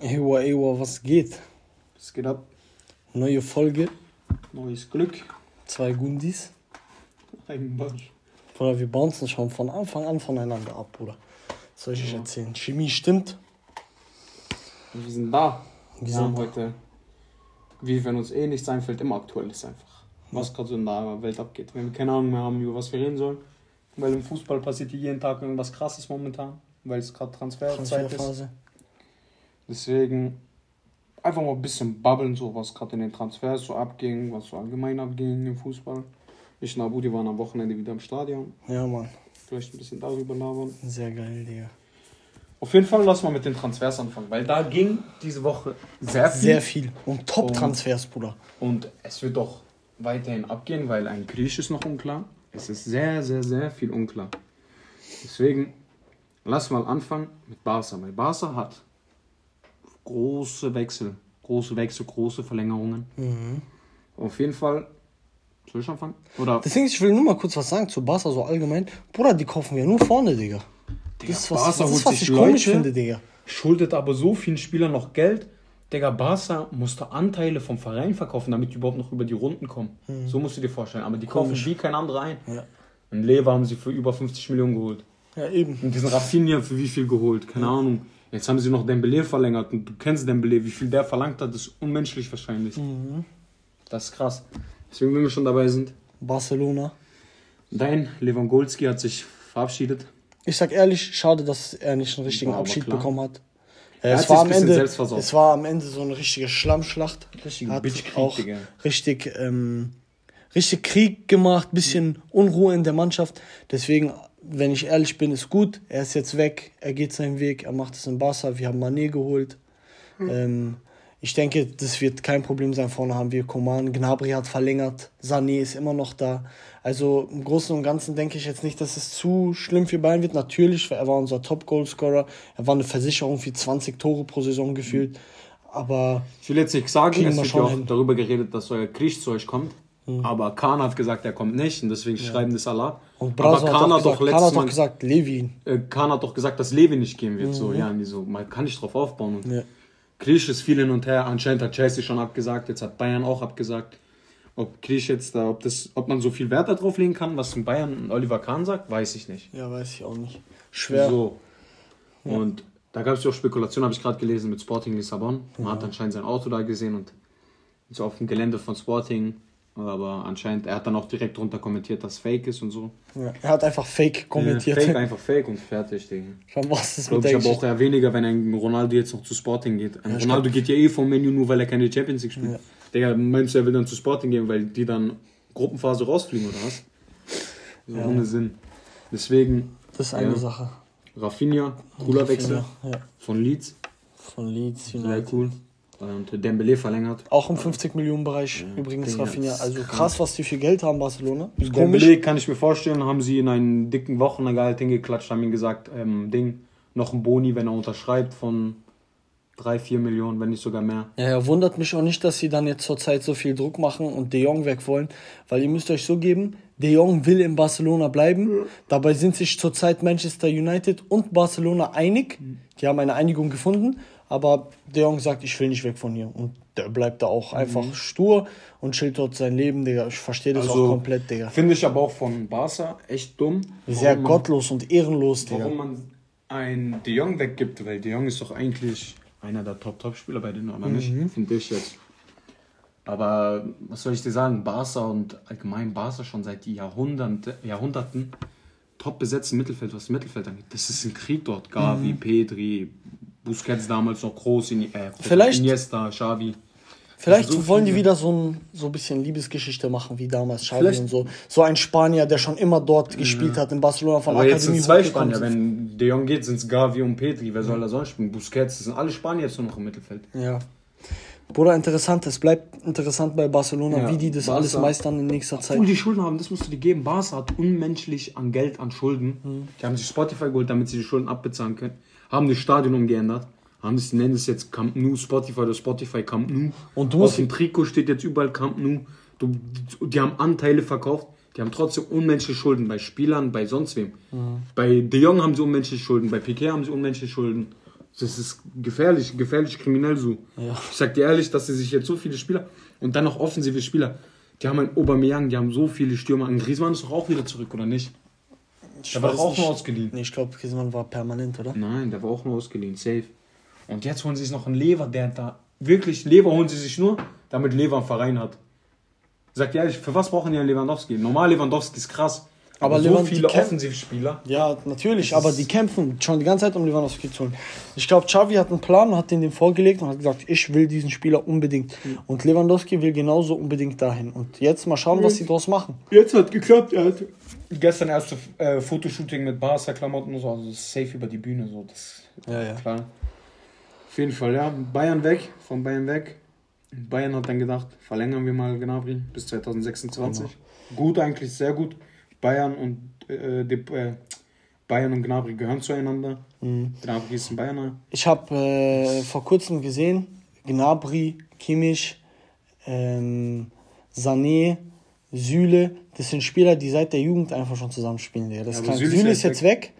Ewa, Ewa, was geht? Es geht ab. Neue Folge, Neues Glück. zwei Gundis. Ein Bunch. Bruder, wir bouncen schon von Anfang an voneinander ab, Bruder. Was soll ich euch Ja. erzählen? Chemie stimmt. Wir sind da. Wir, Wir haben sind da. heute, wie wenn uns eh nichts einfällt, immer aktuell ist einfach. Was gerade so in der Welt abgeht. Wenn wir keine Ahnung mehr haben, über was wir reden sollen. Weil im Fußball passiert hier jeden Tag irgendwas krasses momentan. Weil es gerade Transferzeit ist. Deswegen einfach mal ein bisschen babbeln, so was gerade in den Transfers so abging, was so allgemein abging im Fußball. Ich und Abu, die waren am Wochenende wieder im Stadion. Ja, Mann. Vielleicht ein bisschen darüber labern. Sehr geil, Digga. Auf jeden Fall lass mal mit den Transfers anfangen, weil da ging diese Woche sehr viel. Sehr viel. Und Top-Transfers, Bruder. Und es wird doch weiterhin abgehen, weil ein Griech ist noch unklar. Es ist sehr, sehr, sehr viel unklar. Deswegen lass mal anfangen mit Barca. Weil Barca hat große Wechsel. Große Wechsel, große Verlängerungen. Mhm. Auf jeden Fall. Soll ich anfangen? Oder Deswegen, ich will nur mal kurz was sagen zu Barca so allgemein. Bruder, die kaufen wir nur vorne, Digga. Digga, Das ist was, Barca das ist, was sich ich komisch Leute, finde, Digga. schuldet aber so vielen Spielern noch Geld. Digga, Barca musste Anteile vom Verein verkaufen, damit die überhaupt noch über die Runden kommen. So musst du dir vorstellen. Aber die kaufen Mhm. Komisch. wie kein anderer ein. Ja. Und Lever haben sie für über 50 Millionen geholt. Ja, eben. Und diesen Rafinha für wie viel geholt? Keine Ahnung. Jetzt haben sie noch Dembele verlängert und du kennst Dembele, wie viel der verlangt hat, das ist unmenschlich wahrscheinlich. Mhm. Das ist krass. Deswegen, wenn wir schon dabei sind, Barcelona. dein Lewandowski hat sich verabschiedet. Ich sag ehrlich, schade, dass er nicht einen richtigen War Abschied bekommen hat. Er es, war ein am bisschen Ende, es war am Ende so eine richtige Schlammschlacht. Richtigen Hat Bitchkrieg, auch Digga. richtig, ähm, richtig Krieg gemacht, bisschen Unruhe in der Mannschaft. Deswegen, wenn ich ehrlich bin, ist gut. Er ist jetzt weg, er geht seinen Weg, er macht es in Barca. Wir haben Mané geholt. Ähm, ich denke, das wird kein Problem sein. Vorne haben wir Koman, Gnabry hat verlängert, Sané ist immer noch da. Also im Großen und Ganzen denke ich jetzt nicht, dass es zu schlimm für Bayern wird. Natürlich, weil er war unser Top-Goalscorer. Er war eine Versicherung für 20 Tore pro Saison gefühlt. Aber Ich will jetzt nicht sagen, es wir wird schon ja auch hin. darüber geredet, dass euer Krieg zu euch kommt. Aber Kahn hat gesagt, er kommt nicht und deswegen schreiben das Allah. und Brazo Aber hat, Kahn doch gesagt, hat doch Mal gesagt, Levin. äh, Kahn hat doch gesagt, dass Levi nicht gehen wird. So, ja, und so, man kann nicht drauf aufbauen. Und Ja. Kriech ist viel hin und her. Anscheinend hat Chelsea schon abgesagt, jetzt hat Bayern auch abgesagt. Ob Kriech jetzt da, ob das, ob man so viel Wert darauf legen kann, was in Bayern Oliver Kahn sagt, weiß ich nicht. Ja, weiß ich auch nicht. Schwer. So. Und da gab es ja auch Spekulationen, habe ich gerade gelesen, mit Sporting Lissabon. Man hat anscheinend sein Auto da gesehen und ist auf dem Gelände von Sporting. Aber anscheinend, er hat dann auch direkt drunter kommentiert, dass Fake ist und so. Ja. Er hat einfach Fake kommentiert. Fake, einfach Fake und fertig, Digga. Schon was ist Glaube mit ich aber auch eher weniger, wenn ein Ronaldo jetzt noch zu Sporting geht. Ein ich Ronaldo geht ja eh vom Menü nur, weil er keine Champions League spielt. Ja. Digga, meinst du, er will dann zu Sporting gehen, weil die dann Gruppenphase rausfliegen oder was? So Ja. ohne Sinn. Deswegen, Das ist eine Ja. Sache. Rafinha, cooler Wechsel Ja, von Leeds. von Leeds Sehr United. cool. Und Dembele verlängert. Auch im 50 Millionen Bereich übrigens Rafinha. Also krank. krass, was die für Geld haben, Barcelona. Ist Dembele komisch. kann ich mir vorstellen, haben sie in einen dicken Wochenendgehalt hingeklatscht, haben ihm gesagt, ähm, Ding, noch ein Boni, wenn er unterschreibt von 3, 4 Millionen, wenn nicht sogar mehr. Ja, ja, wundert mich auch nicht, dass sie dann jetzt zurzeit so viel Druck machen und De Jong weg wollen, weil ihr müsst euch so geben, De Jong will in Barcelona bleiben. Dabei sind sich zurzeit Manchester United und Barcelona einig. Die haben eine Einigung gefunden, aber De Jong sagt, ich will nicht weg von hier. Und der bleibt da auch einfach stur und chillt dort sein Leben, Digga. Ich verstehe das auch komplett, Digga. Finde ich aber auch von Barca echt dumm. Sehr man- gottlos und ehrenlos, Digga. Warum man einen De Jong weggibt, weil De Jong ist doch eigentlich einer der Top-Top-Spieler bei denen, aber nicht, finde ich jetzt. Aber was soll ich dir sagen, Barca und allgemein Barca schon seit Jahrhunderten, Jahrhunderten top besetzt im Mittelfeld, was das Mittelfeld angeht. Das ist ein Krieg dort. Gavi, Pedri, Busquets damals noch groß, In, äh, Vielleicht- Iniesta, Xavi. Vielleicht So wollen die wieder so ein so ein bisschen Liebesgeschichte machen wie damals Xavi Vielleicht- und so. So ein Spanier, der schon immer dort gespielt hat in Barcelona von Aber jetzt sind zwei Spanier. Wenn De Jong geht, sind es Gavi und Pedri. Wer soll da sonst spielen? Busquets, das sind alle Spanier jetzt nur noch im Mittelfeld. Ja. Bruder, interessant. Es bleibt interessant bei Barcelona, Ja, wie die das Barca- alles meistern in nächster Zeit. Obwohl die Schulden haben, das musst du dir geben. Barca hat unmenschlich an Geld, an Schulden. Mhm. Die haben sich Spotify geholt, damit sie die Schulden abbezahlen können. Haben das Stadion umgeändert. Haben das, nennen es jetzt Camp Nou, Spotify oder Spotify Camp Nou. Und du Auf dem Trikot steht jetzt überall Camp Nou. Du, die haben Anteile verkauft. Die haben trotzdem unmenschliche Schulden bei Spielern, bei sonst wem. Mhm. Bei De Jong haben sie unmenschliche Schulden, bei Piquet haben sie unmenschliche Schulden. Das ist gefährlich, gefährlich kriminell so. Ja. Ich sag dir ehrlich, dass sie sich jetzt so viele Spieler und dann noch offensive Spieler, die haben einen Aubameyang, die haben so viele Stürmer. Ein Griezmann ist doch auch wieder zurück, oder nicht? Der war doch auch nur ausgeliehen. Nee, ich glaube, Griezmann war permanent, oder? Nein, der war auch nur ausgeliehen, safe. Und jetzt holen sie sich noch einen Lever, der da wirklich Lever holen sie sich nur, damit Lever einen Verein hat. Sagt ehrlich, für was brauchen die einen Lewandowski? Normal Lewandowski ist krass. Aber, so Lewand- viele Offensivspieler. Ja, natürlich, Das aber die kämpfen schon die ganze Zeit, um Lewandowski zu holen. Ich glaube, Xavi hat einen Plan und hat den, den vorgelegt und hat gesagt, ich will diesen Spieler unbedingt. Und Lewandowski will genauso unbedingt dahin. Und jetzt mal schauen, was sie daraus machen. Jetzt hat geklappt, er hat gestern erste äh, Fotoshooting mit Barca-Klamotten und so, also safe über die Bühne, so, das Ja, ja. klar. Auf jeden Fall, ja, Bayern weg, von Bayern weg. Bayern hat dann gedacht, verlängern wir mal Gnabry bis 2026. Gut eigentlich, sehr gut. Bayern und äh, die, äh, Bayern und Gnabry gehören zueinander. Gnabry ist ein Bayerner. Ich habe äh, vor kurzem gesehen, Gnabry, Kimmich, ähm, Sané, Süle, das sind Spieler, die seit der Jugend einfach schon zusammenspielen. Digga. Das Ja, kann, Süle, Süle ist jetzt weg,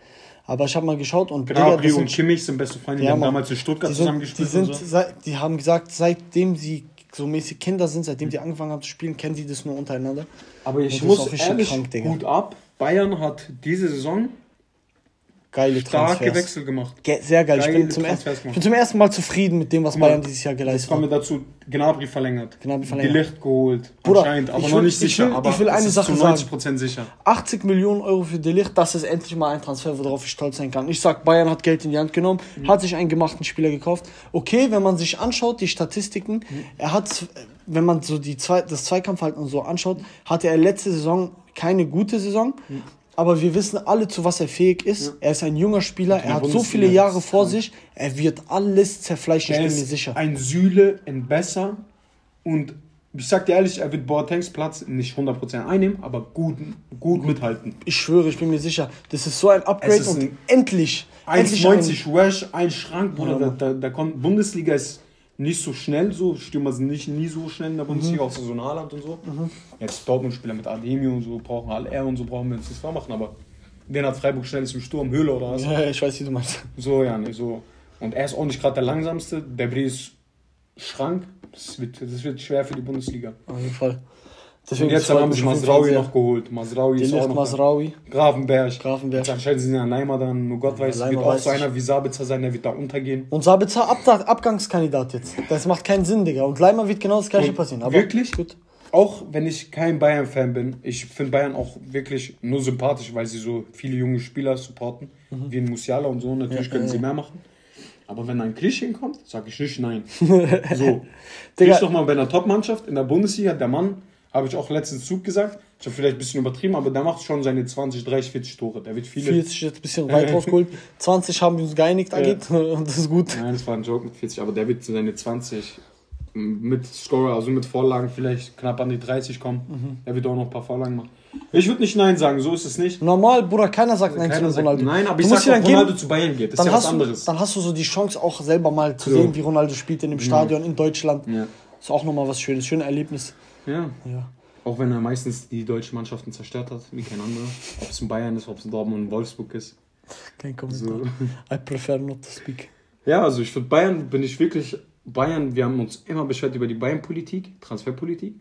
aber ich habe mal geschaut und Gnabry und Kimmich sind beste Freunde, die Ja, haben damals in Stuttgart die zusammen sind, die, gespielt. sind, so. die haben gesagt, seitdem sie so mäßig Kinder sind, seitdem die angefangen haben zu spielen, kennen die das nur untereinander. Aber ich muss ehrlich krank, Digga. gut ab. Bayern hat diese Saison Geile starke Transfers. Wechsel gemacht. Ge sehr geil. Ich bin, zum ersten, ich bin zum ersten Mal zufrieden mit dem, was Bayern dieses Jahr geleistet hat. wir dazu, Gnabry verlängert. Gnabry verlängert. Die Licht geholt. Bruder, anscheinend, aber ich noch will- nicht ich sicher. will- aber ich will eine Sache zu sagen. 90% sicher. 80 Millionen Euro für Delicht, das ist endlich mal ein Transfer, worauf ich stolz sein kann. Ich sag, Bayern hat Geld in die Hand genommen, Mhm. hat sich einen gemachten Spieler gekauft. Okay, wenn man sich anschaut, die Statistiken, Mhm. er hat, wenn man so die zwei, das Zweikampfverhalten und so anschaut, hatte er letzte Saison keine gute Saison. Mhm. Aber wir wissen alle, zu was er fähig ist. Er ist ein junger Spieler, er hat so Bundesliga viele Jahre vor sich. Er wird alles zerfleischen, ich bin mir sicher. ein Süle in besser und ich sag dir ehrlich, er wird Boatengs Platz nicht 100% einnehmen, aber gut, gut mithalten. Ich schwöre, ich bin mir sicher. Das ist so ein Upgrade und ein endlich, endlich ein, 1,90 Wash, ein Schrank, Bruder. Ja, da, da, da kommt Bundesliga ist nicht so schnell, so Stürmer sind nicht nie so schnell in der Bundesliga, Mhm. außer so ein Haaland und so. Jetzt Dortmund-Spieler mit Ademi und so brauchen alle er und so brauchen wir uns nicht vormachen, aber den hat Freiburg schnell ist im Sturm, Höhle oder was. Ja, ich weiß, wie du meinst. So, ja, ne, so. Und er ist auch nicht gerade der langsamste, der Brie ist Schrank. Das wird, das wird schwer für die Bundesliga. Auf jeden Fall. Und jetzt haben sie Masraui noch geholt. Masraui ist auch noch Masraui. Grafenberg. Grafenberg. Jetzt anscheinend sind ja Leimer dann, nur Gott weiß, wird auch so einer wie Sabitzer sein, der wird da untergehen. Und Sabitzer Ab Abgangskandidat jetzt. Das macht keinen Sinn, Digga. Und Leimer wird genau das gleiche passieren. Aber wirklich? Gut. Auch wenn ich kein Bayern-Fan bin, ich finde Bayern auch wirklich nur sympathisch, weil sie so viele junge Spieler supporten, wie ein Musiala und so. Natürlich können sie mehr machen. Aber wenn ein Klisch hinkommt, sage ich nicht nein. so. Digga. Doch mal bei einer Top-Mannschaft in der Bundesliga, der Mann, habe ich auch letztens Zug gesagt, ich habe vielleicht ein bisschen übertrieben, aber der macht schon seine 20, 30, 40 Tore. Der wird viele. 40 jetzt ein bisschen weit rausgeholt. 20 haben wir uns geeinigt, Ja. Agit. Und das ist gut. Nein, das war ein Joke mit 40, aber der wird seine 20 mit Scorer, also mit Vorlagen vielleicht knapp an die 30 kommen. Mhm. Er wird auch noch ein paar Vorlagen machen. Ich würde nicht Nein sagen, so ist es nicht. Normal, Bruder, keiner sagt nein Keiner zu Ronaldo. Nein, aber Du ich sag auch, Ronaldo geben, zu Bayern geht. Das ist ja was hast, du, anderes. dann hast du so die Chance auch selber mal zu So. sehen, wie Ronaldo spielt in dem Stadion in Deutschland. Ja. Ist auch nochmal was Schönes, schönes Erlebnis. Ja. Ja. Auch wenn er meistens die deutschen Mannschaften zerstört hat, wie kein anderer. Ob es in Bayern ist, ob es in Dortmund und Wolfsburg ist. Kein Kommentar. So. I prefer not to speak. Ja, also ich finde Bayern bin ich wirklich. Bayern, wir haben uns immer beschwert über die Bayern-Politik, Transferpolitik.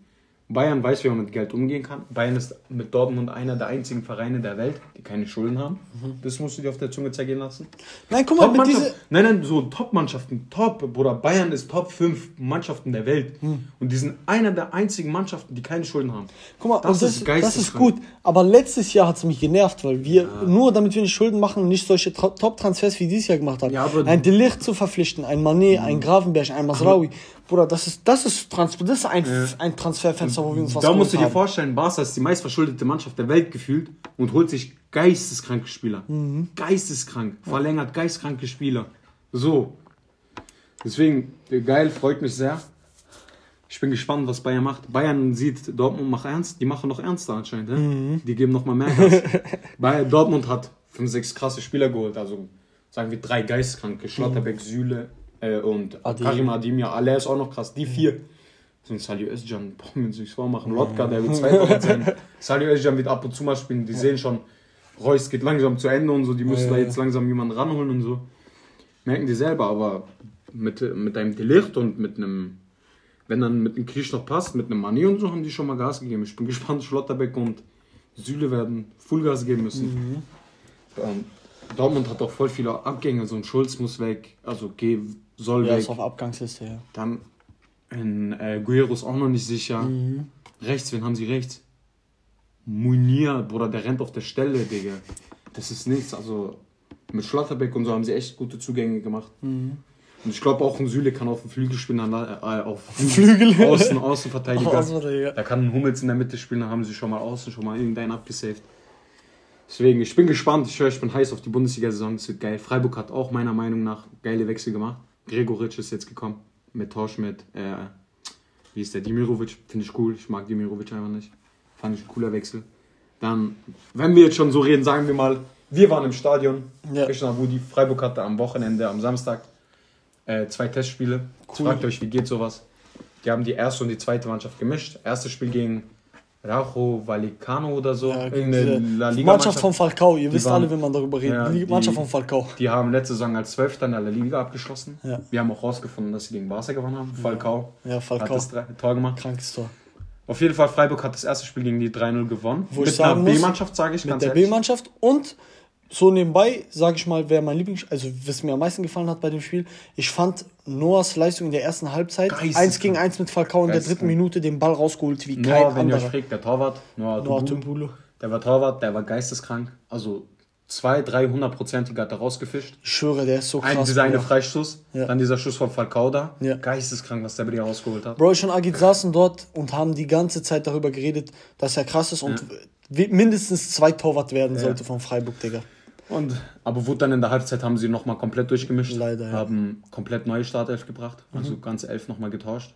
Bayern weiß, wie man mit Geld umgehen kann. Bayern ist mit Dortmund einer der einzigen Vereine der Welt, die keine Schulden haben. Das musst du dir auf der Zunge zergehen lassen. Nein, guck mal, mit diese, nein, nein, so Top-Mannschaften, Top, Bruder. Bayern ist Top 5 Mannschaften der Welt. Und die sind einer der einzigen Mannschaften, die keine Schulden haben. Guck mal, Das das, ist ist, das ist gut. Aber letztes Jahr hat es mich genervt, weil wir, nur damit wir nicht Schulden machen und nicht solche Tra- Top-Transfers wie dieses Jahr gemacht haben. Ja, ein Delicht zu verpflichten, ein Manet, ein Gravenberg, ein Masraoui. Bruder, das ist, das ist, Trans das ist ein, ein Transferfenster, wo wir uns was Da musst du dir vorstellen, Barca ist die meistverschuldete Mannschaft der Welt gefühlt und holt sich geisteskranke Spieler. Mhm. Geisteskrank. Verlängert geisteskranke Spieler. So. Deswegen, geil, freut mich sehr. Ich bin gespannt, was Bayern macht. Bayern sieht, Dortmund macht ernst. Die machen noch ernster anscheinend. Ne? Mhm. Die geben noch mal mehr Gas. Bayern, Dortmund hat fünf, sechs krasse Spieler geholt. Also sagen wir drei geisteskranke. Schlotterbeck, Süle äh, und Ademi. Karim Ademir. Alle ist auch noch krass. Die vier. So ein Salio Özcan, brauchen wir uns nichts vormachen. Lotka, der wird 2000 sein. Salio Özcan wird ab und zu mal spielen. Die sehen schon, Reus geht langsam zu Ende und so. Die müssen Ja, da ja. jetzt langsam jemanden ranholen und so. merken die selber, aber mit, mit einem Delicht und mit einem, wenn dann mit einem Krisch noch passt, mit einem Mani und so, haben die schon mal Gas gegeben. Ich bin gespannt, Schlotterbeck und Süle werden Fullgas geben müssen. Mhm. Ähm, Dortmund hat auch voll viele Abgänge, so ein Schulz muss weg, also geh, soll ja, weg. ist auf Abgangsliste, ja. Dann in äh, Guerrero ist auch noch nicht sicher. Mhm. Rechts, wen haben sie rechts? Munir, Bruder, der rennt auf der Stelle, Digga. Das ist nichts, also mit Schlotterbeck und so haben sie echt gute Zugänge gemacht. Mhm. Und ich glaube auch ein Süle kann auf dem Flügel spielen, äh, auf Flügel? Außen, Außenverteidiger. Außenverteidiger. Da kann ein Hummels in der Mitte spielen, dann haben sie schon mal außen schon mal irgendeinen abgesaved. Deswegen, ich bin gespannt, ich höre, ich bin heiß auf die Bundesliga-Saison, es wird geil. Freiburg hat auch meiner Meinung nach geile Wechsel gemacht. Gregoritsch ist jetzt gekommen, mit Tausch mit, äh, wie ist der, Dimirovic, finde ich cool, ich mag Dimirovic einfach nicht. Fand ich ein cooler Wechsel. Dann, wenn wir jetzt schon so reden, sagen wir mal, wir waren im Stadion, Ja. ich und Abudi, Freiburg hatte am Wochenende, am Samstag, äh, zwei Testspiele. Cool. Fragt euch, wie geht sowas? Die haben die erste und die zweite Mannschaft gemischt. Erstes Spiel gegen Rajo Vallecano oder so. Ja, diese La Liga Mannschaft von Falcao, ihr wisst waren- alle, wenn man darüber redet. Ja, die die- Mannschaft von Falcao. Die haben letzte Saison als Zwölfter in der La Liga abgeschlossen. Ja. Wir haben auch rausgefunden, dass sie gegen Barca gewonnen haben. Falcao Ja, hat Falcao. das drei- Tor gemacht. Krankes Tor. Auf jeden Fall, Freiburg hat das erste Spiel gegen die 3-0 gewonnen. Wo Mit einer B-Mannschaft, sage ich Mit ganz der ehrlich. B-Mannschaft und so nebenbei, sage ich mal, wer mein Lieblings... Also, was mir am meisten gefallen hat bei dem Spiel, ich fand Noahs Leistung in der ersten Halbzeit, Geisteskrank. 1 gegen 1 mit Falcao in der dritten Minute den Ball rausgeholt wie kein Noah, wenn ihr euch anderer. fragt, der Torwart, Noah, Noah Tumbulu. der war Torwart, der war geisteskrank. Also zwei, dreihundertprozentige hat er rausgefischt. Ich schwöre, der ist so Ein, krass. dieser eine. Freistoß, Ja. dann dieser Schuss von Falcao da. Ja. Geisteskrank, was der bei dir rausgeholt hat. Bro, ich und Agit saßen dort und haben die ganze Zeit darüber geredet, dass er krass ist und wi- mindestens zwei Torwart werden sollte von Freiburg, Digga. Und, aber wurde dann in der Halbzeit haben sie nochmal komplett durchgemischt. Leider, ja. Mhm. Haben komplett neue Startelf gebracht. Also ganze Elf nochmal getauscht.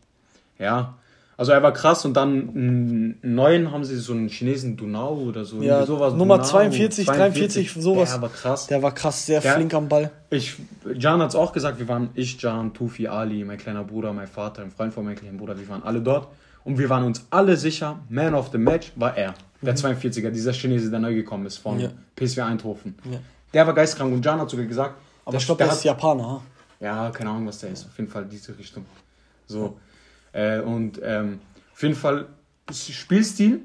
Ja. Also er war krass und dann einen neuen haben sie so einen Chinesen Dunao oder so. Ja, sowas. Nummer Dunao, 42, 43, sowas. Der war krass. Der war krass, sehr Der- flink am Ball. Ich, Jan hat es auch gesagt, wir waren, ich, Jan, Tufi, Ali, mein kleiner Bruder, mein Vater, ein Freund von meinem kleinen Bruder, wir waren alle dort. Und wir waren uns alle sicher, Man of the Match war er. Der 42er, dieser Chinese, der neu gekommen ist von Mhm. Ja. PSV Eindhoven. Ja. Der war geistkrank und Jan hat sogar gesagt, Aber ich glaube, der ist Japaner. ja, keine Ahnung, was der ist. Auf jeden Fall diese Richtung. So. Äh, und ähm, auf jeden Fall Spielstil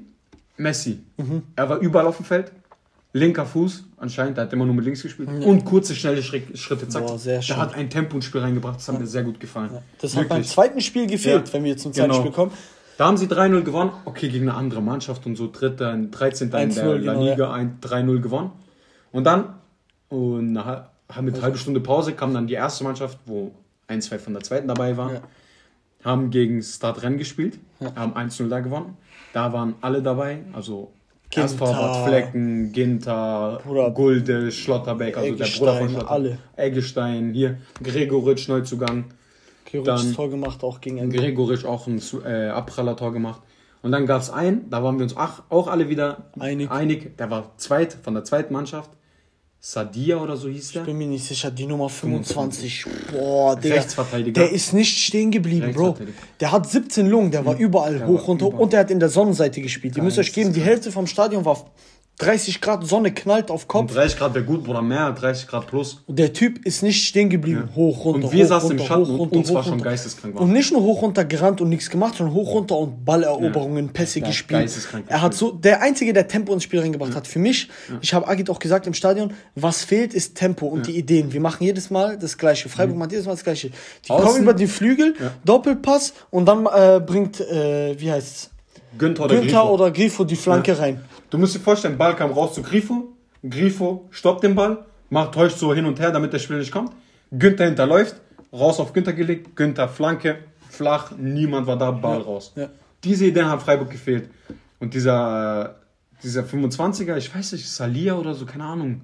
Messi. Mhm. Er war überall auf dem Feld. Linker Fuß, anscheinend, der hat immer nur mit links gespielt. Und kurze, schnelle Schritt- Schritte, zack. Boah, sehr schön. Der hat ein Tempo ins Spiel reingebracht, das hat mir sehr gut gefallen. Das hat beim Wirklich. zweiten Spiel gefehlt, Ja. wenn wir zum zweiten Genau. Spiel kommen. Da haben sie 3-0 gewonnen. Okay, gegen eine andere Mannschaft und so dritter, 13. in der 1-0, La genau, Liga, ein 3-0 gewonnen. Und dann, und nach, mit halbe Stunde Pause, kam dann die erste Mannschaft, wo ein, zwei von der zweiten dabei waren. Ja. Haben gegen Start Rennes gespielt, haben 1-0 da gewonnen. Da waren alle dabei, also. Ersttorwart, Flecken, Ginter, Bruder. Gulde, Schlotterbeck, also der Bruder von Schlotterbeck. alle. Eggestein, hier, Gregoritsch, Neuzugang. Dann- Tor gemacht, auch gegen Ende. Gregoritsch auch ein äh, Abprallertor gemacht. Und dann gab es einen, da waren wir uns auch alle wieder Einig. Der war zweit, von der zweiten Mannschaft. Sadia oder so hieß der. Bin mir nicht sicher, die Nummer 25. Boah, der, Rechtsverteidiger. der ist nicht stehen geblieben, Bro. Der hat 17 Lungen, der war überall Der hoch war runter überall. und der hat in der Sonnenseite gespielt. Ihr müsst euch geben, die Hälfte vom Stadion war 30 Grad, Sonne knallt auf Und Kopf. 30 Grad wäre gut, Bruder, mehr, 30 Grad plus. Und der Typ ist nicht stehen geblieben. Hoch, runter, Und wir hoch, saßen runter, im Schatten hoch, und runter, uns hoch, war schon geisteskrank. Und nicht nur hoch runter gerannt und nichts gemacht, sondern hoch runter und Balleroberungen, Pässe der hat gespielt. geisteskrank Er hat so, der Einzige, der Tempo ins Spiel reingebracht hat. Für mich, ich habe Agit auch gesagt im Stadion, was fehlt, ist Tempo und die Ideen. Wir machen jedes Mal das Gleiche. Freiburg macht jedes Mal das Gleiche. Die Außen. kommen über den Flügel, Doppelpass und dann äh, bringt, äh, wie heißt's? Günther oder Günther Grifo. oder Grifo die Flanke rein. Du musst dir vorstellen, Ball kam raus zu Grifo. Grifo stoppt den Ball, macht täuscht so hin und her, damit der Spieler nicht kommt. Günther hinterläuft, raus auf Günther gelegt, Günther Flanke, flach, niemand war da, Ball raus. ja. Diese Ideen haben Freiburg gefehlt. Und dieser, dieser 25er, ich weiß nicht, Salia oder so, keine Ahnung,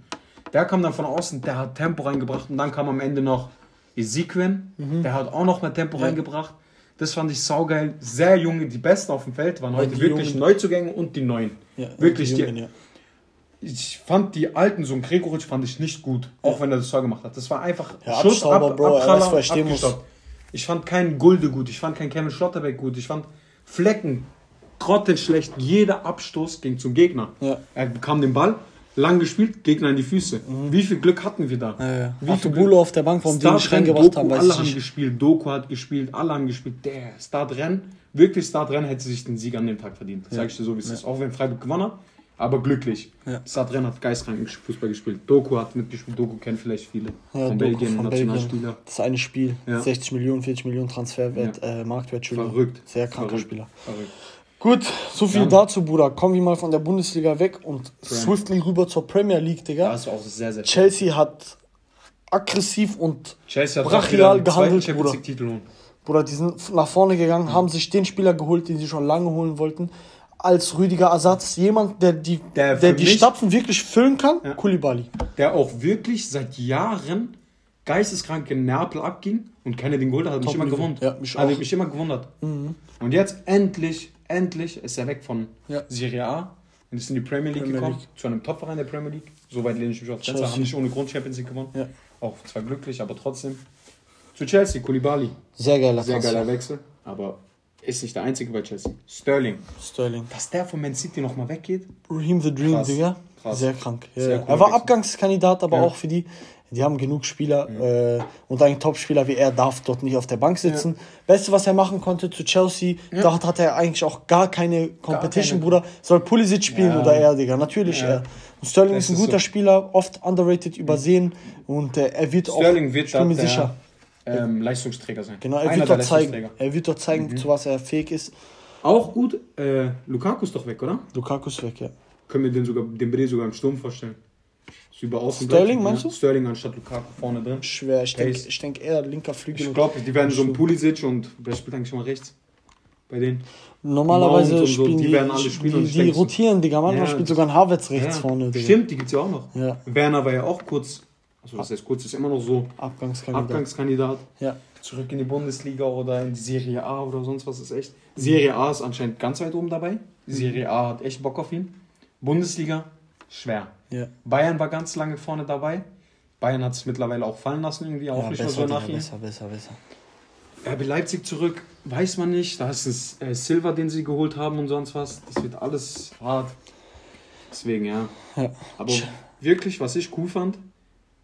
der kam dann von außen, der hat Tempo reingebracht und dann kam am Ende noch Ezequien, Mhm. der hat auch noch mehr Tempo reingebracht. Das fand ich saugeil. Sehr junge, die Besten auf dem Feld waren heute die wirklich Jungen- Neuzugänge und die Neuen. Ja, wirklich, die, Jungen, ja. ich fand die alten, so ein Gregoritsch fand ich nicht gut, auch wenn er das Tor gemacht hat. Das war einfach Ja, Abstauber, Bro, er weiß, wo er stehen muss. abgestaubt. Ich fand keinen Gulde gut, ich fand keinen Kevin Schlotterbeck gut, ich fand Flecken grottenschlecht. Jeder Abstoß ging zum Gegner. Ja. Er bekam den Ball, lang gespielt, Gegner in die Füße. Wie viel Glück hatten wir da? Ja, ja. Wie viel Bulo auf der Bank, warum die ihn nicht Startrennen, reingebracht Doku, haben, weiß alle haben gespielt, Doku hat gespielt, alle haben gespielt. Der Startrennen, wirklich Startrennen hätte sich den Sieg an dem Tag verdient. Sag ich dir so, wie es ist. Auch wenn Freiburg gewonnen hat, aber glücklich. Ja. Startrennen hat geistkranken Fußball gespielt. Doku hat mitgespielt, Doku kennt vielleicht viele. Ja, von Doku Belgien, von Belgien. Nationalspieler. Das eine Spiel, Ja. 60 Millionen, 40 Millionen Transferwert, äh, Marktwert, Entschuldigung. Verrückt. Sehr kranker Verrückt. Spieler. Verrückt. Gut, so viel Ja. dazu, Bruder. Kommen wir mal von der Bundesliga weg und swiftly rüber zur Premier League, Digga. Das ist auch sehr, sehr Chelsea hat aggressiv und Chelsea hat brachial gehandelt, Bruder. Bruder, die sind nach vorne gegangen, haben sich den Spieler geholt, den sie schon lange holen wollten, als Rüdiger Ersatz. Jemand, der die, Der der, die mich- Stapfen wirklich füllen kann, Ja. Koulibaly. Der auch wirklich seit Jahren geisteskrank in Neapel abging und keiner den geholt hat, hat mich immer gewundert. Ja, mich. Mhm. mich immer gewundert. Und jetzt endlich, endlich ist er weg von Ja. Serie A und ist in die Premier League Premier gekommen, League. zu einem Topverein der Premier League. Soweit lehne ich mich auf Fenster, haben nicht ohne Grund Champions League gewonnen. Ja. Auch zwar glücklich, aber trotzdem. Zu Chelsea, Koulibaly. Sehr geiler Sehr geiler Wechsel, aber ist nicht der einzige bei Chelsea. Sterling. Sterling. Dass der von Man City nochmal weggeht, Raheem the Dream, Krass. Digga. Krass. Sehr krank. Ja, Sehr ja. cooler er war Wechsel. Abgangskandidat, aber Ja. auch für die. Die haben genug Spieler äh, und ein Topspieler wie er darf dort nicht auf der Bank sitzen. Beste, was er machen konnte zu Chelsea, dort hat er eigentlich auch gar keine Competition, keine. Bruder. Soll Pulisic spielen Ja. oder er, Digga? Natürlich Ja. er. Und Sterling Das ist ein guter so. Spieler, oft underrated, übersehen und äh, er wird Sterling auch, wird ich bin mir dort sicher. ähm, Leistungsträger sein. Genau, er Einer wird dort zeigen. Er wird dort zeigen, Mhm. zu was er fähig ist. Auch gut, äh, Lukaku ist doch weg, oder? Lukaku ist weg, ja. Können wir den sogar, den Bre sogar im Sturm vorstellen? Ist über außen Sterling, meinst du? Sterling anstatt Lukaku vorne drin. Schwer, ich denke denk eher linker Flügel. Ich glaube, die werden so ein Pulisic und wer spielt eigentlich mal rechts? Bei denen. Normalerweise und so, spielen die die, werden alle spielen die, die rotieren, Digga. Manchmal Ja, spielt sogar ein Havertz rechts Ja, vorne, Digga. Stimmt, die gibt's ja auch noch. Ja, Werner war ja auch kurz, also das heißt kurz, ist immer noch so Abgangskandidat. Abgangskandidat. Ja. Zurück in die Bundesliga oder in die Serie A oder sonst was ist echt. Serie A ist anscheinend ganz weit oben dabei. Die Serie A hat echt Bock auf ihn. Bundesliga, schwer. Ja. Bayern war ganz lange vorne dabei. Bayern hat es mittlerweile auch fallen lassen, irgendwie auch ja, nicht besser, mehr so nach ihm. besser, besser, besser. RB Leipzig zurück, weiß man nicht. Da ist es äh, Silva, den sie geholt haben und sonst was. Das wird alles hart. Deswegen, ja. Ja. Aber wirklich, was ich cool fand,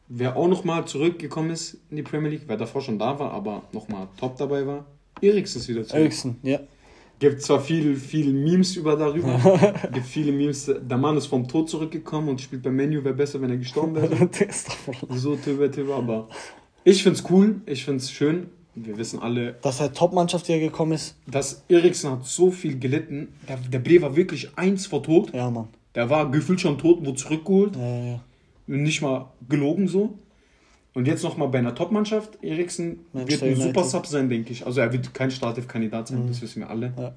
wer auch nochmal zurückgekommen ist in die Premier League, wer davor schon da war, aber nochmal top dabei war, Eriksen ist wieder zurück. Eriksen, ja. Gibt zwar viel, viel Memes über darüber, gibt viele Memes, der Mann ist vom Tod zurückgekommen und spielt beim Menu, wäre besser, wenn er gestorben wäre. So Tüber, Tüber, aber ich find's cool, ich find's schön. Wir wissen alle, Dass er Top-Mannschaft hier gekommen ist. dass Eriksen hat so viel gelitten. Der, der Bre war wirklich eins vor tot. Ja, Mann. Der war gefühlt schon tot, wurde zurückgeholt. Ja, ja, ja. Nicht mal gelogen so. Und jetzt nochmal bei einer Top-Mannschaft. Eriksen wird Manchester ein United. super Sub sein, denke ich. Also er wird kein Startelf-Kandidat sein, das wissen wir alle. Ja.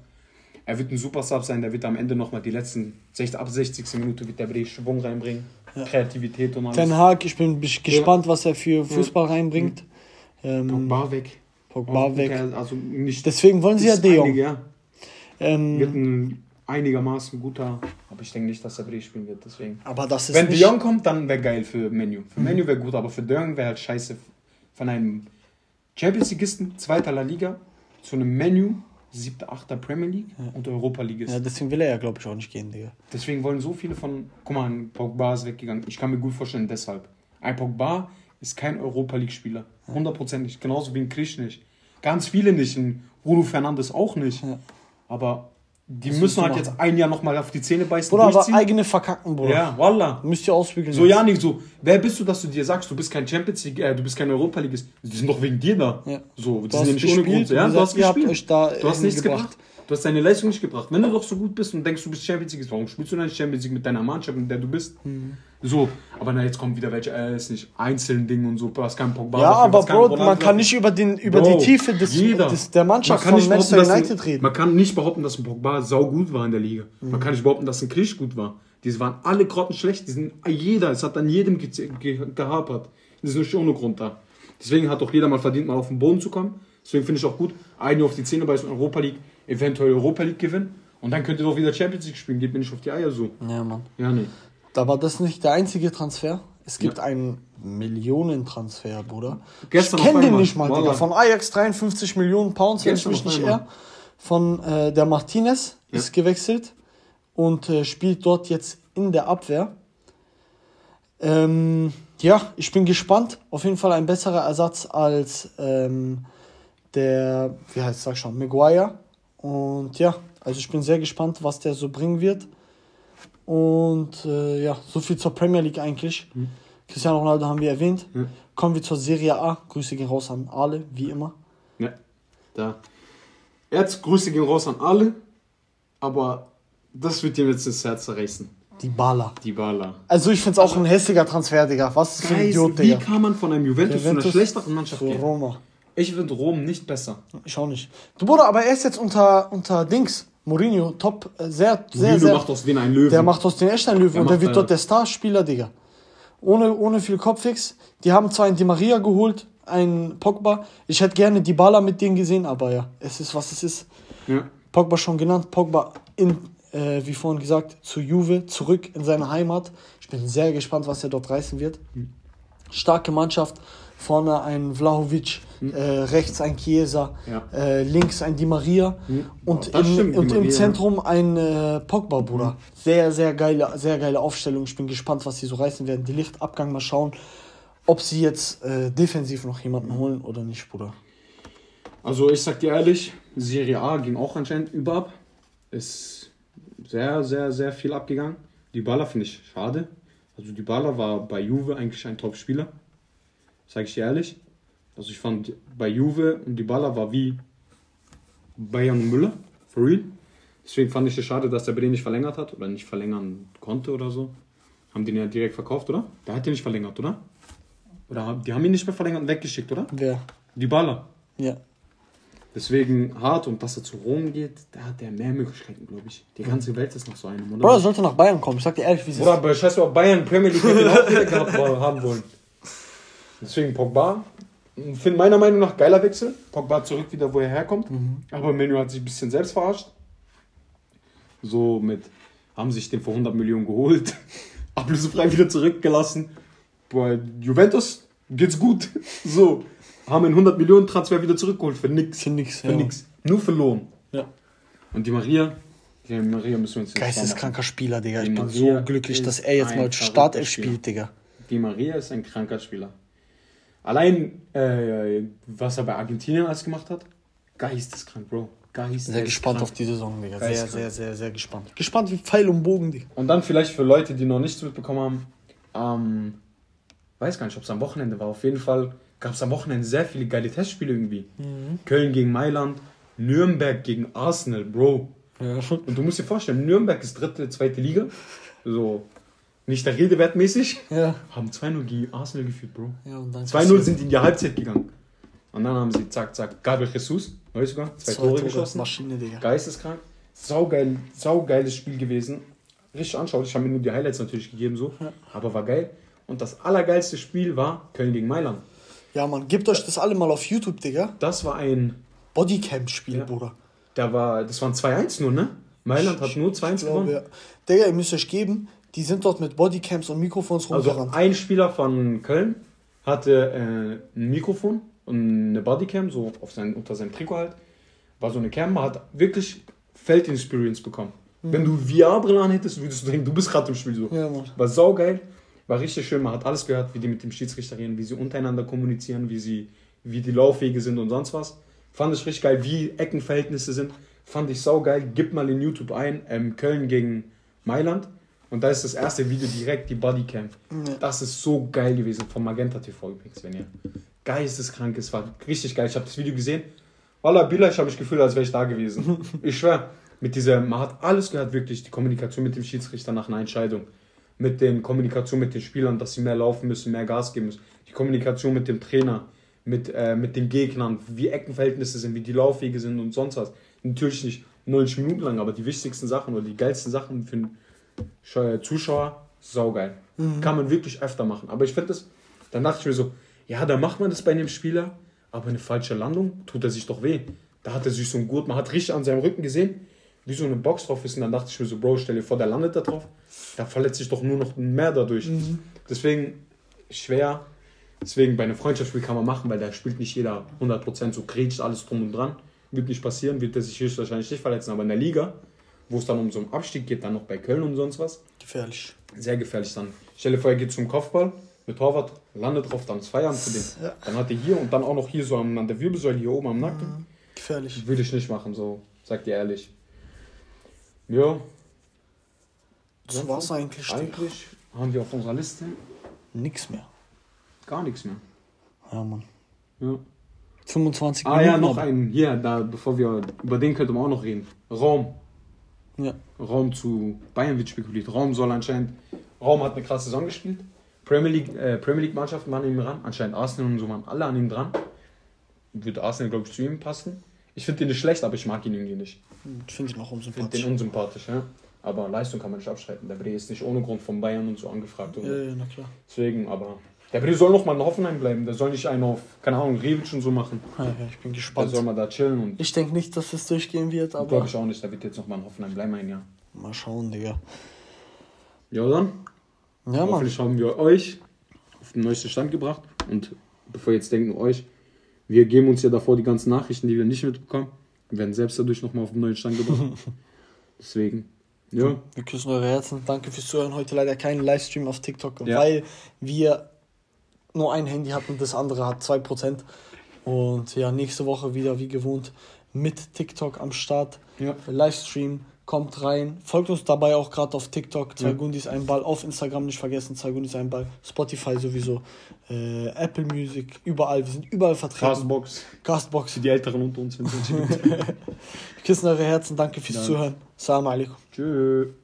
Er wird ein super Sub sein, der wird am Ende nochmal die letzten 60, ab 60. Minute wird der Bre Schwung reinbringen. Kreativität und alles. Ten Hag, ich bin gespannt, was er für Fußball reinbringt. Ähm, Pogba weg. Pogba weg. Also nicht Deswegen wollen sie ja De Jong. ja. Wird Ähm, einigermaßen guter, aber ich denke nicht, dass er Bre spielen wird, deswegen. aber das ist Wenn De nicht... Jong kommt, dann wäre geil für Menu. Für Menu wäre gut, aber für De Jong wäre halt scheiße. Von einem Champions-Ligisten, zweiter La Liga, zu einem Menu, siebter, achter Premier League und Europa League ist. Ja, deswegen will er ja, glaube ich, auch nicht gehen, Digga. Deswegen wollen so viele von, guck mal, ein Pogba ist weggegangen. Ich kann mir gut vorstellen, deshalb. Ein Pogba ist kein Europa League-Spieler. Hundertprozentig. Genauso wie ein Krisch nicht. Ganz viele nicht. Ein Bruno Fernandes auch nicht. Ja. Aber die Das müssen halt machen. jetzt ein Jahr nochmal auf die Zähne beißen. Bruder, aber eigene verkacken, Bruder. Ja, wallah. Müsst ihr ausbügeln. So, ja, nicht so. Wer bist du, dass du dir sagst, du bist kein Champions League, äh, du bist kein Europa League? Die sind doch wegen dir da. Ja. So, die Du sind ja nicht ohne gespielt Grund. Ja, du hast gespielt. du hast nichts hingebracht. gebracht. Du hast deine Leistung nicht gebracht. Wenn du doch so gut bist und denkst, du bist Champions League, warum spielst du dann nicht Champions League mit deiner Mannschaft, mit der du bist? Mhm. So, aber na, jetzt kommt wieder welche, äh, ist nicht einzelnen Dingen und so, was kein Pogba. Ja, dafür, aber Bro, Ronaldo man kann nicht über, den, über Bro, die Tiefe des, des, der Mannschaft Man kann von nicht Manchester behaupten, dass United ein, reden. Man kann nicht behaupten, dass ein Pogba saugut war in der Liga. Man kann nicht behaupten, dass ein Krisch gut war. Die waren alle grottenschlecht. Die sind, jeder, es hat an jedem ge ge gehapert. Die sind nicht ohne Grund da. Deswegen hat auch jeder mal verdient, mal auf den Boden zu kommen. Deswegen finde ich auch gut, einen auf die Zähne beißen, Europa League, eventuell Europa League gewinnen. Und dann könnt ihr doch wieder Champions League spielen. Geht mir nicht auf die Eier so. Ja, Mann. Ja, nee. Aber das ist nicht der einzige Transfer. Es gibt einen Millionentransfer, Bruder. Gestern ich kenne den nicht mal, Digga. Von Ajax 53 Millionen Pounds, wenn ich mich nicht irre. Von äh, der Martinez Ja. ist gewechselt und äh, spielt dort jetzt in der Abwehr. Ähm, ja, ich bin gespannt. Auf jeden Fall ein besserer Ersatz als ähm, der, wie heißt sag schon, Maguire. Und ja, also ich bin sehr gespannt, was der so bringen wird. Und äh, ja, so viel zur Premier League eigentlich. Mhm. Cristiano Ronaldo haben wir erwähnt. Mhm. Kommen wir zur Serie A. Grüße gehen raus an alle, wie immer. Ja, da. Jetzt Grüße gehen raus an alle, aber das wird dir jetzt das Herz zerreißen. Die Bala. Die Bala. Also ich finde es auch ein hässlicher Transfer, Digga. Was ist für ein Idiot, Digga. Wie kann man von einem Juventus, Juventus zu einer schlechteren Mannschaft gehen? Roma. Ich finde Rom nicht besser. Ich auch nicht. Du Bruder, aber er ist jetzt unter, unter Dings. Mourinho, top, äh, sehr, sehr, Mourinho sehr. macht aus denen einen Löwen. Der macht aus denen echt einen Löwen. Der und der wird dort der Starspieler, Digga. Ohne, ohne viel Kopfwix. Die haben zwar einen Di Maria geholt, einen Pogba. Ich hätte gerne die Baller mit denen gesehen, aber ja, es ist, was es ist. Ja. Pogba schon genannt. Pogba in, äh, wie vorhin gesagt, zu Juve, zurück in seine Heimat. Ich bin sehr gespannt, was er dort reißen wird. Mhm. Starke Mannschaft. Vorne ein Vlahovic, mhm. äh, rechts ein Chiesa, ja. äh, links ein Di Maria mhm. und, in, stimmt, und im Zentrum ein äh, Pogba, Bruder. Mhm. Sehr, sehr geile, sehr geile Aufstellung. Ich bin gespannt, was sie so reißen werden. Die Lichtabgang mal schauen, ob sie jetzt äh, defensiv noch jemanden holen oder nicht, Bruder. Also ich sag dir ehrlich, Serie A ging auch anscheinend überab. Ist sehr, sehr, sehr viel abgegangen. Die Baller finde ich schade. Also die Baller war bei Juve eigentlich ein Top-Spieler. Sag ich dir ehrlich. Also ich fand bei Juve und die Baller war wie Bayern und Müller. For real. Deswegen fand ich es schade, dass der bei denen nicht verlängert hat oder nicht verlängern konnte oder so. Haben den ja direkt verkauft, oder? Der hat den nicht verlängert, oder? Oder die haben ihn nicht mehr verlängert und weggeschickt, oder? Wer? Die Baller. Ja. Deswegen hart und dass er zu Rom geht, da hat er mehr Möglichkeiten, glaube ich. Die ganze Welt ist noch so eine. Bro, er sollte nach Bayern kommen. Ich sag dir ehrlich, wie es ist. Oder scheiße, ob Bayern Premier League hätte auch wieder gehabt haben wollen. Deswegen Pogba. Finde meiner Meinung nach geiler Wechsel. Pogba zurück wieder, wo er herkommt. Mhm. Aber Menu hat sich ein bisschen selbst verarscht. So mit, haben sich den für 100 Millionen geholt. Ablösefrei wieder zurückgelassen. Bei Juventus geht's gut. So, haben einen 100 Millionen Transfer wieder zurückgeholt für nix. Für nix, Für ja. nix. Nur verloren. Ja. Und die Maria, die Maria müssen wir uns Geisteskranker Spieler, Digga. Die ich Maria bin so glücklich, dass er jetzt mal Startelf spielt, Digga. Die Maria ist ein kranker Spieler. Allein, äh, was er bei Argentinien alles gemacht hat, geisteskrank, Bro. Geisteskrank. Sehr gespannt auf die Saison, Digga. Sehr, sehr, sehr, sehr gespannt. Gespannt wie Pfeil und Bogen, Digga. Und dann vielleicht für Leute, die noch nichts mitbekommen haben, ähm, weiß gar nicht, ob es am Wochenende war. Auf jeden Fall gab es am Wochenende sehr viele geile Testspiele irgendwie. Mhm. Köln gegen Mailand, Nürnberg gegen Arsenal, Bro. Ja. Und du musst dir vorstellen, Nürnberg ist dritte, zweite Liga. So, nicht der Rede wertmäßig. Ja. Haben 2-0 gegen Arsenal geführt, Bro. Ja, 2-0 sind in die Halbzeit gegangen. Und dann haben sie, zack, zack, Gabriel Jesus, sogar, zwei, zwei Tore, Tore geschossen. Maschine, Digga. Geisteskrank. Saugeil, saugeiles Spiel gewesen. Richtig anschaulich. Ich habe mir nur die Highlights natürlich gegeben, so. Ja. Aber war geil. Und das allergeilste Spiel war Köln gegen Mailand. Ja, man, gebt euch das alle mal auf YouTube, Digga. Das war ein Bodycam-Spiel, ja. Bruder. Da war, das waren 2-1 nur, ne? Mailand hat nur 2-1 gewonnen. Ja. Digga, ihr müsst euch geben, die sind dort mit Bodycams und Mikrofons also rumgerannt. Also ein Spieler von Köln hatte äh, ein Mikrofon und eine Bodycam, so auf sein, unter seinem Trikot halt. War so eine Cam, man hat wirklich Feld-Experience bekommen. Mhm. Wenn du VR-Brille anhättest, würdest du denken, du bist gerade im Spiel so. Ja, Mann. War saugeil. War richtig schön, man hat alles gehört, wie die mit dem Schiedsrichter reden, wie sie untereinander kommunizieren, wie, sie, wie die Laufwege sind und sonst was. Fand ich richtig geil, wie Eckenverhältnisse sind. Fand ich saugeil. Gib mal in YouTube ein, ähm, Köln gegen Mailand. Und da ist das erste Video direkt die Bodycam. Das ist so geil gewesen, vom Magenta TV übrigens, wenn ihr geisteskrank ist. War richtig geil. Ich habe das Video gesehen. Wallah, Billah, ich habe mich gefühlt, als wäre ich da gewesen. ich schwör, mit dieser, man hat alles gehört, wirklich, die Kommunikation mit dem Schiedsrichter nach einer Entscheidung mit der Kommunikation mit den Spielern, dass sie mehr laufen müssen, mehr Gas geben müssen. Die Kommunikation mit dem Trainer, mit, äh, mit den Gegnern, wie Eckenverhältnisse sind, wie die Laufwege sind und sonst was. Natürlich nicht 90 Minuten lang, aber die wichtigsten Sachen oder die geilsten Sachen für einen Zuschauer, saugeil. Mhm. Kann man wirklich öfter machen. Aber ich finde das, dann dachte ich mir so, ja, da macht man das bei einem Spieler, aber eine falsche Landung tut er sich doch weh. Da hat er sich so ein Gurt, man hat richtig an seinem Rücken gesehen, wie so eine Box drauf ist. Und dann dachte ich mir so, Bro, stell dir vor, der landet da drauf. Da verletzt sich doch nur noch mehr dadurch. Mhm. Deswegen schwer. Deswegen bei einem Freundschaftsspiel kann man machen, weil da spielt nicht jeder 100% so kretscht alles drum und dran. Wird nicht passieren, wird er sich höchstwahrscheinlich nicht verletzen. Aber in der Liga, wo es dann um so einen Abstieg geht, dann noch bei Köln und sonst was. Gefährlich. Sehr gefährlich dann. Stell dir vor, er geht zum Kopfball, mit Torwart, landet drauf, dann ist Feierabend für den. Ja. Dann hat er hier und dann auch noch hier so am, an der Wirbelsäule, hier oben am Nacken. Gefährlich. Würde ich nicht machen, so, sag dir ehrlich. Ja. Das war's eigentlich. Eigentlich haben wir auf unserer Liste Nix mehr. gar nichts mehr. Ja, Mann. Ja. 25 Ah ja, Minuten. noch aber- einen. Hier, da, bevor wir über den könnte man auch noch reden. Raum. Ja. Raum zu Bayern wird spekuliert. Raum soll anscheinend. Raum hat eine krasse Saison gespielt. Premier League, äh, Premier League Mannschaften waren an ihm ran. Anscheinend Arsenal und so waren alle an ihm dran. Würde Arsenal, glaube ich, zu ihm passen. Ich finde den nicht schlecht, aber ich mag ihn irgendwie nicht. Ich finde ihn auch Ich finde unsympathisch. den unsympathisch, ja. Aber Leistung kann man nicht abstreiten. Der Bre ist nicht ohne Grund von Bayern und so angefragt. Ja, ja, na klar. Deswegen, aber. Der Bre soll noch mal in Hoffenheim bleiben. Der soll nicht einen auf, keine Ahnung, Rebic und so machen. Ja, ich bin Der gespannt. soll mal da chillen und. Ich denke nicht, dass es durchgehen wird, Glaube aber ich auch nicht. Der wird jetzt noch mal in Hoffenheim bleiben ein Jahr. mal schauen, Digga. Ja, dann. Ja, Mann. Hoffentlich haben wir euch auf den neuesten Stand gebracht. Und bevor ihr jetzt denkt, nur euch, wir geben uns ja davor die ganzen Nachrichten, die wir nicht mitbekommen. Wir werden selbst dadurch nochmal auf den neuen Stand gebracht. Deswegen, ja. Wir küssen eure Herzen. Danke fürs Zuhören. Heute leider kein Livestream auf TikTok, Ja. weil wir nur ein Handy hatten und das andere hat 2%. Und ja, nächste Woche wieder wie gewohnt mit TikTok am Start. Ja. Livestream, kommt rein. Folgt uns dabei auch gerade auf TikTok. Zwei Ja. Gundis, ein Ball. Auf Instagram nicht vergessen. Zwei Gundis, ein Ball. Spotify sowieso. Äh, Apple Music. Überall. Wir sind überall vertreten. Castbox. Castbox. Für die Älteren unter uns, wenn gibt. Wir küssen eure Herzen. Danke fürs Danke. Zuhören. Salam alaikum. Tschüss.